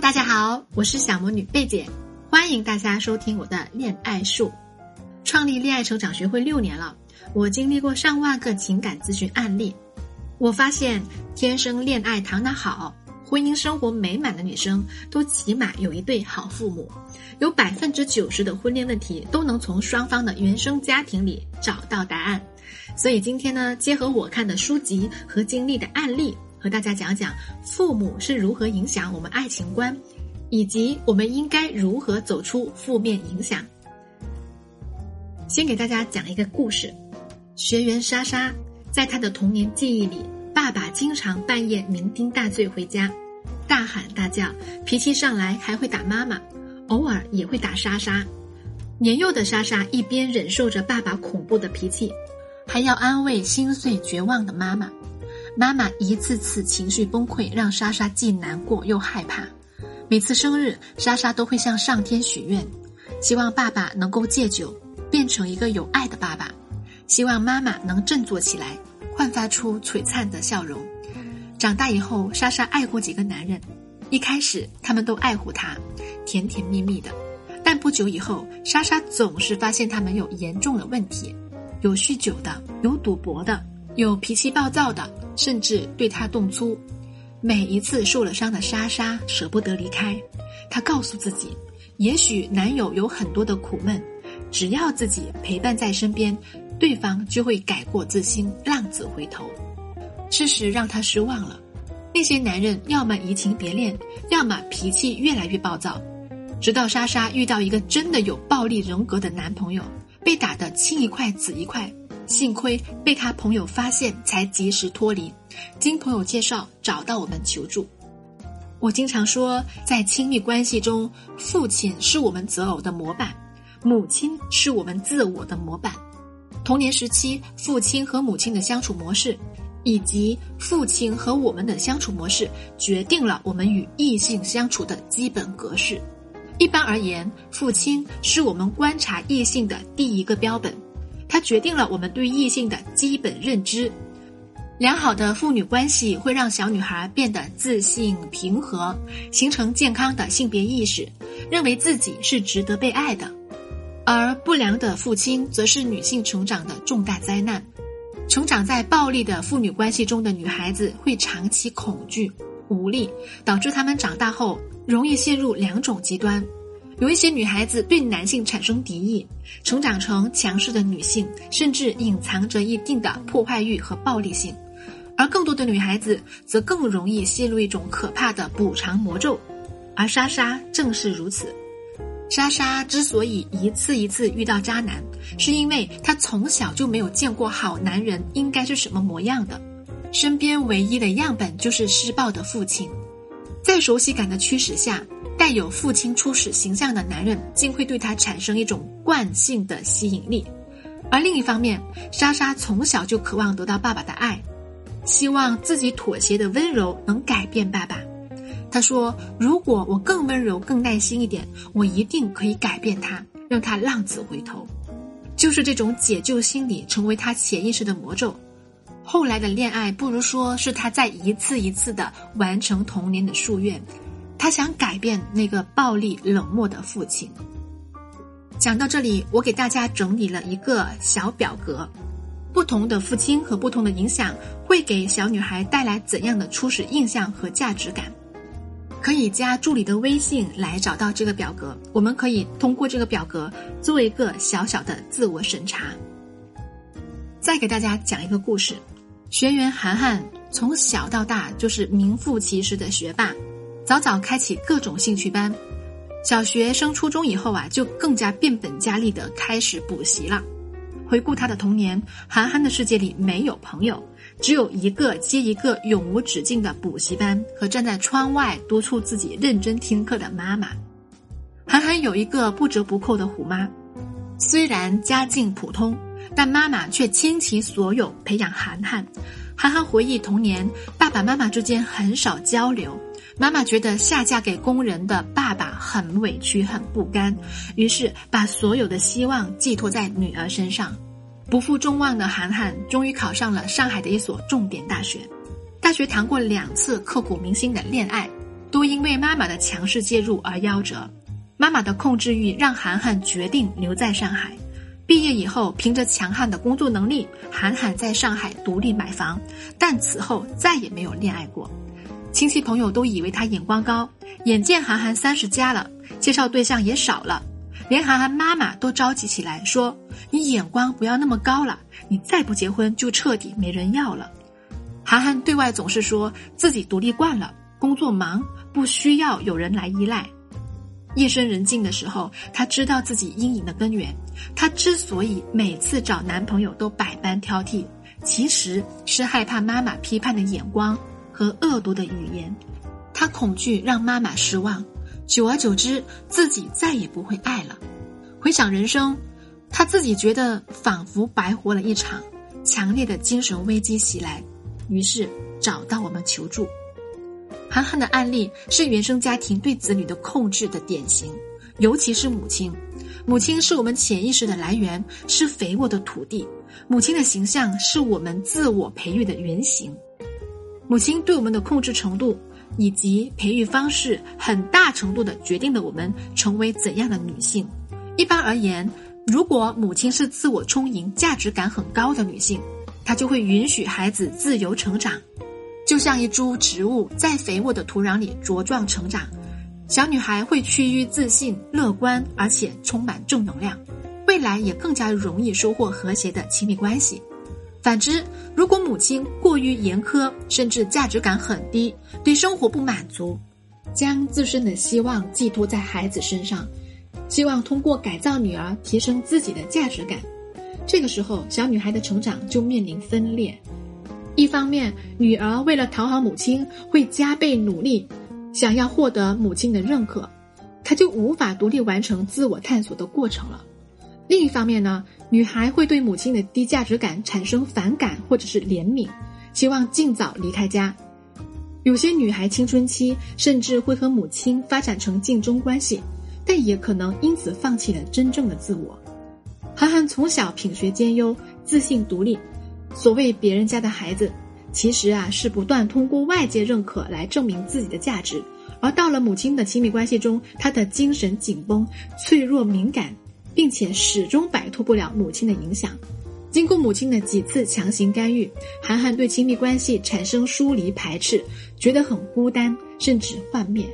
大家好，我是小魔女贝姐，欢迎大家收听我的恋爱术。创立恋爱成长学会六年了，我经历过上万个情感咨询案例，我发现天生恋爱谈得好、婚姻生活美满的女生，都起码有一对好父母，有百分之九十的婚恋问题都能从双方的原生家庭里找到答案。所以今天呢，结合我看的书籍和经历的案例。和大家讲讲父母是如何影响我们爱情观，以及我们应该如何走出负面影响。先给大家讲一个故事：学员莎莎在她的童年记忆里，爸爸经常半夜酩酊大醉回家，大喊大叫，脾气上来还会打妈妈，偶尔也会打莎莎。年幼的莎莎一边忍受着爸爸恐怖的脾气，还要安慰心碎绝望的妈妈。妈妈一次次情绪崩溃，让莎莎既难过又害怕。每次生日，莎莎都会向上天许愿，希望爸爸能够戒酒，变成一个有爱的爸爸；希望妈妈能振作起来，焕发出璀璨的笑容。长大以后，莎莎爱过几个男人，一开始他们都爱护她，甜甜蜜蜜的。但不久以后，莎莎总是发现他们有严重的问题：有酗酒的，有赌博的，有脾气暴躁的。甚至对他动粗，每一次受了伤的莎莎舍不得离开，她告诉自己，也许男友有很多的苦闷，只要自己陪伴在身边，对方就会改过自新，浪子回头。事实让她失望了，那些男人要么移情别恋，要么脾气越来越暴躁，直到莎莎遇到一个真的有暴力人格的男朋友，被打得青一块紫一块。幸亏被他朋友发现，才及时脱离。经朋友介绍找到我们求助。我经常说，在亲密关系中，父亲是我们择偶的模板，母亲是我们自我的模板。童年时期，父亲和母亲的相处模式，以及父亲和我们的相处模式，决定了我们与异性相处的基本格式。一般而言，父亲是我们观察异性的第一个标本。它决定了我们对异性的基本认知。良好的父女关系会让小女孩变得自信、平和，形成健康的性别意识，认为自己是值得被爱的。而不良的父亲则是女性成长的重大灾难。成长在暴力的父女关系中的女孩子会长期恐惧、无力，导致她们长大后容易陷入两种极端。有一些女孩子对男性产生敌意，成长成强势的女性，甚至隐藏着一定的破坏欲和暴力性；而更多的女孩子则更容易陷入一种可怕的补偿魔咒。而莎莎正是如此。莎莎之所以一次一次遇到渣男，是因为她从小就没有见过好男人应该是什么模样的，身边唯一的样本就是施暴的父亲。在熟悉感的驱使下。带有父亲初始形象的男人，竟会对他产生一种惯性的吸引力。而另一方面，莎莎从小就渴望得到爸爸的爱，希望自己妥协的温柔能改变爸爸。她说：“如果我更温柔、更耐心一点，我一定可以改变他，让他浪子回头。”就是这种解救心理，成为他潜意识的魔咒。后来的恋爱，不如说是他在一次一次的完成童年的夙愿。他想改变那个暴力冷漠的父亲。讲到这里，我给大家整理了一个小表格，不同的父亲和不同的影响会给小女孩带来怎样的初始印象和价值感？可以加助理的微信来找到这个表格，我们可以通过这个表格做一个小小的自我审查。再给大家讲一个故事：学员涵涵从小到大就是名副其实的学霸。早早开启各种兴趣班，小学升初中以后啊，就更加变本加厉的开始补习了。回顾他的童年，韩寒的世界里没有朋友，只有一个接一个永无止境的补习班和站在窗外督促自己认真听课的妈妈。韩寒有一个不折不扣的虎妈，虽然家境普通，但妈妈却倾其所有培养韩寒。韩寒回忆童年，爸爸妈妈之间很少交流。妈妈觉得下嫁给工人的爸爸很委屈、很不甘，于是把所有的希望寄托在女儿身上。不负众望的韩寒终于考上了上海的一所重点大学。大学谈过两次刻骨铭心的恋爱，都因为妈妈的强势介入而夭折。妈妈的控制欲让涵涵决定留在上海。毕业以后，凭着强悍的工作能力，涵涵在上海独立买房，但此后再也没有恋爱过。亲戚朋友都以为他眼光高，眼见涵涵三十加了，介绍对象也少了，连涵涵妈妈都着急起来，说：“你眼光不要那么高了，你再不结婚就彻底没人要了。”涵涵对外总是说自己独立惯了，工作忙，不需要有人来依赖。夜深人静的时候，她知道自己阴影的根源。她之所以每次找男朋友都百般挑剔，其实是害怕妈妈批判的眼光和恶毒的语言。她恐惧让妈妈失望，久而久之，自己再也不会爱了。回想人生，她自己觉得仿佛白活了一场，强烈的精神危机袭来。于是找到我们求助。涵涵的案例是原生家庭对子女的控制的典型，尤其是母亲。母亲是我们潜意识的来源，是肥沃的土地。母亲的形象是我们自我培育的原型。母亲对我们的控制程度以及培育方式，很大程度的决定了我们成为怎样的女性。一般而言，如果母亲是自我充盈、价值感很高的女性。她就会允许孩子自由成长，就像一株植物在肥沃的土壤里茁壮成长。小女孩会趋于自信、乐观，而且充满正能量，未来也更加容易收获和谐的亲密关系。反之，如果母亲过于严苛，甚至价值感很低，对生活不满足，将自身的希望寄托在孩子身上，希望通过改造女儿提升自己的价值感。这个时候，小女孩的成长就面临分裂。一方面，女儿为了讨好母亲，会加倍努力，想要获得母亲的认可，她就无法独立完成自我探索的过程了。另一方面呢，女孩会对母亲的低价值感产生反感或者是怜悯，希望尽早离开家。有些女孩青春期甚至会和母亲发展成竞争关系，但也可能因此放弃了真正的自我。涵涵从小品学兼优，自信独立。所谓别人家的孩子，其实啊是不断通过外界认可来证明自己的价值。而到了母亲的亲密关系中，他的精神紧绷、脆弱敏感，并且始终摆脱不了母亲的影响。经过母亲的几次强行干预，涵涵对亲密关系产生疏离排斥，觉得很孤单，甚至幻灭。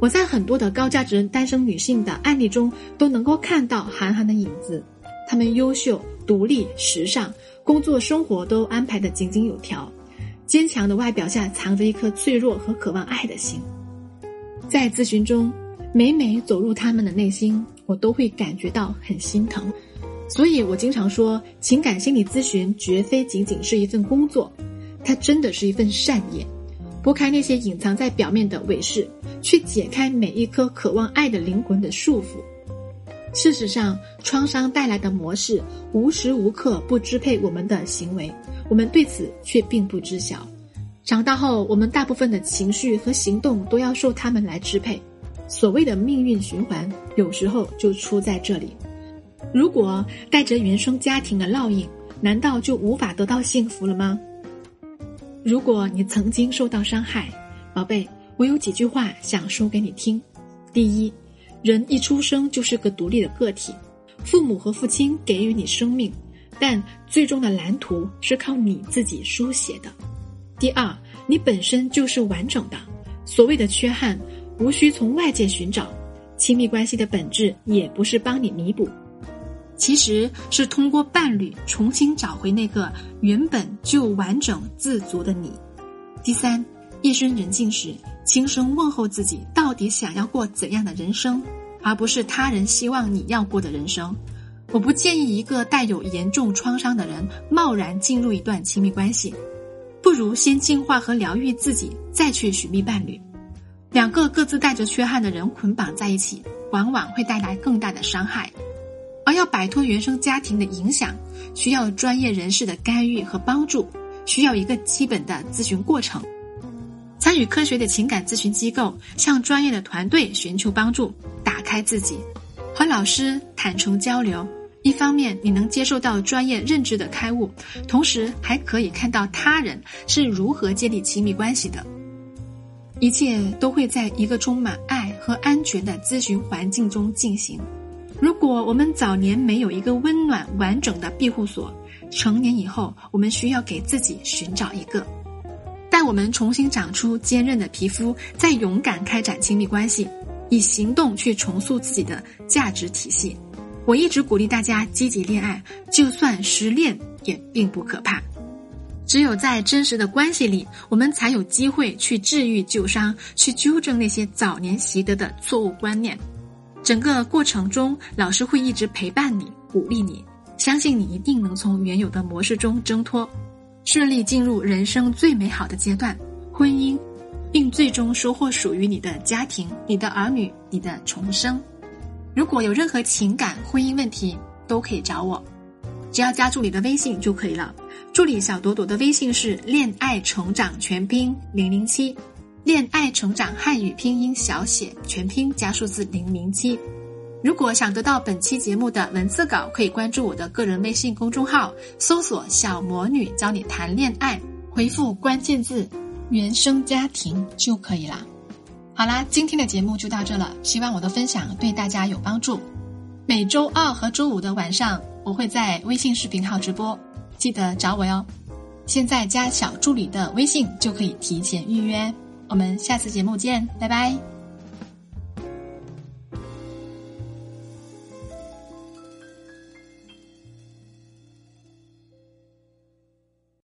我在很多的高价值单身女性的案例中，都能够看到涵涵的影子。他们优秀、独立、时尚，工作生活都安排的井井有条。坚强的外表下藏着一颗脆弱和渴望爱的心。在咨询中，每每走入他们的内心，我都会感觉到很心疼。所以我经常说，情感心理咨询绝非仅仅是一份工作，它真的是一份善业。拨开那些隐藏在表面的伪饰，去解开每一颗渴望爱的灵魂的束缚。事实上，创伤带来的模式无时无刻不支配我们的行为，我们对此却并不知晓。长大后，我们大部分的情绪和行动都要受他们来支配。所谓的命运循环，有时候就出在这里。如果带着原生家庭的烙印，难道就无法得到幸福了吗？如果你曾经受到伤害，宝贝，我有几句话想说给你听。第一。人一出生就是个独立的个体，父母和父亲给予你生命，但最终的蓝图是靠你自己书写的。第二，你本身就是完整的，所谓的缺憾无需从外界寻找。亲密关系的本质也不是帮你弥补，其实是通过伴侣重新找回那个原本就完整自足的你。第三，夜深人静时。轻声问候自己，到底想要过怎样的人生，而不是他人希望你要过的人生。我不建议一个带有严重创伤的人贸然进入一段亲密关系，不如先净化和疗愈自己，再去寻觅伴侣。两个各自带着缺憾的人捆绑在一起，往往会带来更大的伤害。而要摆脱原生家庭的影响，需要专业人士的干预和帮助，需要一个基本的咨询过程。参与科学的情感咨询机构，向专业的团队寻求帮助，打开自己，和老师坦诚交流。一方面，你能接受到专业认知的开悟，同时还可以看到他人是如何建立亲密关系的。一切都会在一个充满爱和安全的咨询环境中进行。如果我们早年没有一个温暖完整的庇护所，成年以后我们需要给自己寻找一个。我们重新长出坚韧的皮肤，再勇敢开展亲密关系，以行动去重塑自己的价值体系。我一直鼓励大家积极恋爱，就算失恋也并不可怕。只有在真实的关系里，我们才有机会去治愈旧伤，去纠正那些早年习得的错误观念。整个过程中，老师会一直陪伴你，鼓励你，相信你一定能从原有的模式中挣脱，顺利进入人生最美好的阶段——婚姻，并最终收获属于你的家庭、你的儿女、你的重生。如果有任何情感、婚姻问题，都可以找我，只要加助理的微信就可以了。助理小朵朵的微信是“恋爱成长全拼零零七”。恋爱成长汉语拼音小写全拼加数字零零七。如果想得到本期节目的文字稿，可以关注我的个人微信公众号，搜索“小魔女教你谈恋爱”，回复关键字“原生家庭”就可以了。好啦，今天的节目就到这了，希望我的分享对大家有帮助。每周二和周五的晚上，我会在微信视频号直播，记得找我哟。现在加小助理的微信就可以提前预约。我们下次节目见，拜拜。